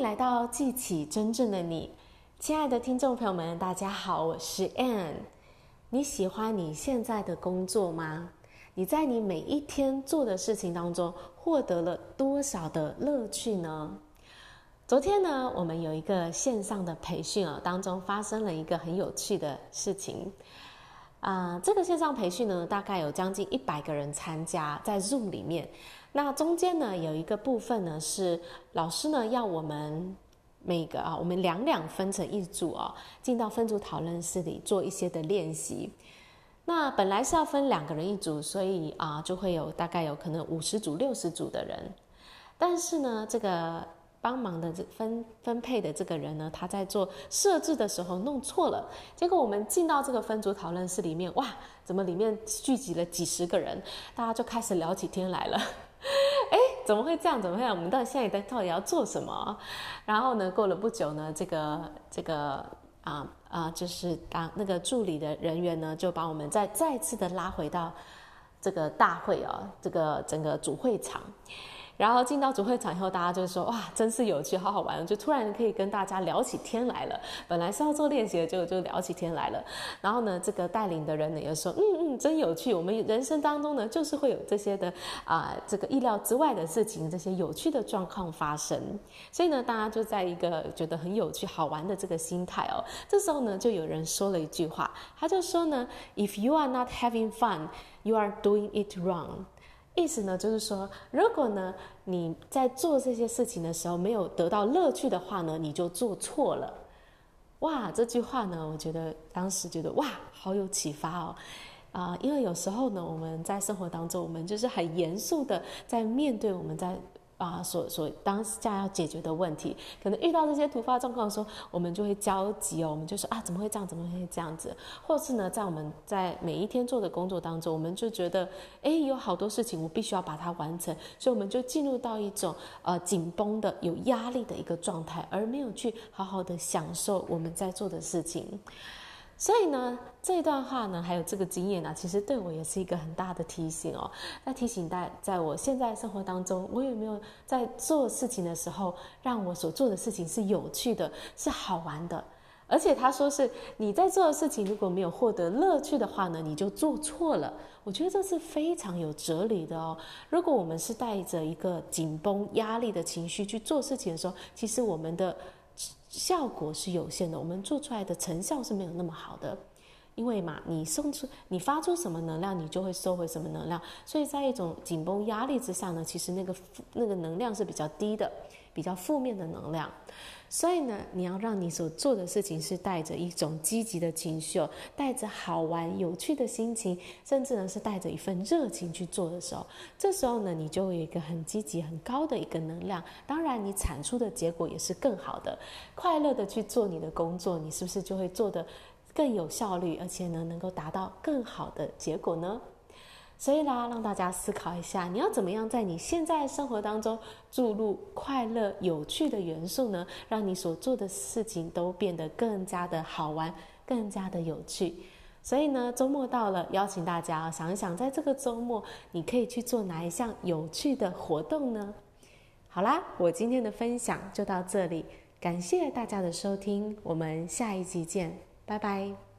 来到记起真正的你，亲爱的听众朋友们，大家好，我是 Ann。你喜欢你现在的工作吗？你在你每一天做的事情当中获得了多少的乐趣呢？昨天呢，我们有一个线上的培训啊，当中发生了一个很有趣的事情。啊、呃，这个线上培训呢，大概有将近一百个人参加，在 Zoom 里面。那中间呢，有一个部分呢，是老师呢要我们每个啊，我们两两分成一组哦，进到分组讨论室里做一些的练习。那本来是要分两个人一组，所以啊，就会有大概有可能五十组、六十组的人。但是呢，这个。帮忙的这分分配的这个人呢，他在做设置的时候弄错了，结果我们进到这个分组讨论室里面，哇，怎么里面聚集了几十个人，大家就开始聊起天来了。怎么会这样？怎么会？我们到底现在到底要做什么？然后呢，过了不久呢，这个这个啊啊，就是当那个助理的人员呢，就把我们再再次的拉回到这个大会啊，这个整个主会场。然后进到主会场以后，大家就说：“哇，真是有趣，好好玩！”就突然可以跟大家聊起天来了。本来是要做练习的，就就聊起天来了。然后呢，这个带领的人呢也说：“嗯嗯，真有趣。我们人生当中呢，就是会有这些的啊、呃，这个意料之外的事情，这些有趣的状况发生。所以呢，大家就在一个觉得很有趣、好玩的这个心态哦。这时候呢，就有人说了一句话，他就说呢：“If you are not having fun, you are doing it wrong。”意思呢，就是说，如果呢你在做这些事情的时候没有得到乐趣的话呢，你就做错了。哇，这句话呢，我觉得当时觉得哇，好有启发哦。啊、因为有时候呢，我们在生活当中，我们就是很严肃的在面对我们在。啊，所所当下要解决的问题，可能遇到这些突发状况的时候，我们就会焦急哦，我们就说啊，怎么会这样？怎么会这样子？或是呢，在我们在每一天做的工作当中，我们就觉得，哎，有好多事情我必须要把它完成，所以我们就进入到一种呃紧绷的、有压力的一个状态，而没有去好好的享受我们在做的事情。所以呢，这段话呢，还有这个经验呢，其实对我也是一个很大的提醒哦。那提醒大，在我现在生活当中，我有没有在做事情的时候，让我所做的事情是有趣的，是好玩的？而且他说是你在做的事情如果没有获得乐趣的话呢，你就做错了。我觉得这是非常有哲理的哦。如果我们是带着一个紧绷、压力的情绪去做事情的时候，其实我们的。效果是有限的，我们做出来的成效是没有那么好的，因为嘛，你送出、你发出什么能量，你就会收回什么能量，所以在一种紧绷压力之下呢，其实那个那个能量是比较低的。比较负面的能量，所以呢，你要让你所做的事情是带着一种积极的情绪，带着好玩有趣的心情，甚至呢是带着一份热情去做的时候，这时候呢，你就会有一个很积极、很高的一个能量。当然，你产出的结果也是更好的，快乐的去做你的工作，你是不是就会做得更有效率，而且呢，能够达到更好的结果呢？所以啦，让大家思考一下，你要怎么样在你现在生活当中注入快乐、有趣的元素呢？让你所做的事情都变得更加的好玩，更加的有趣。所以呢，周末到了，邀请大家想一想，在这个周末你可以去做哪一项有趣的活动呢？好啦，我今天的分享就到这里，感谢大家的收听，我们下一集见，拜拜。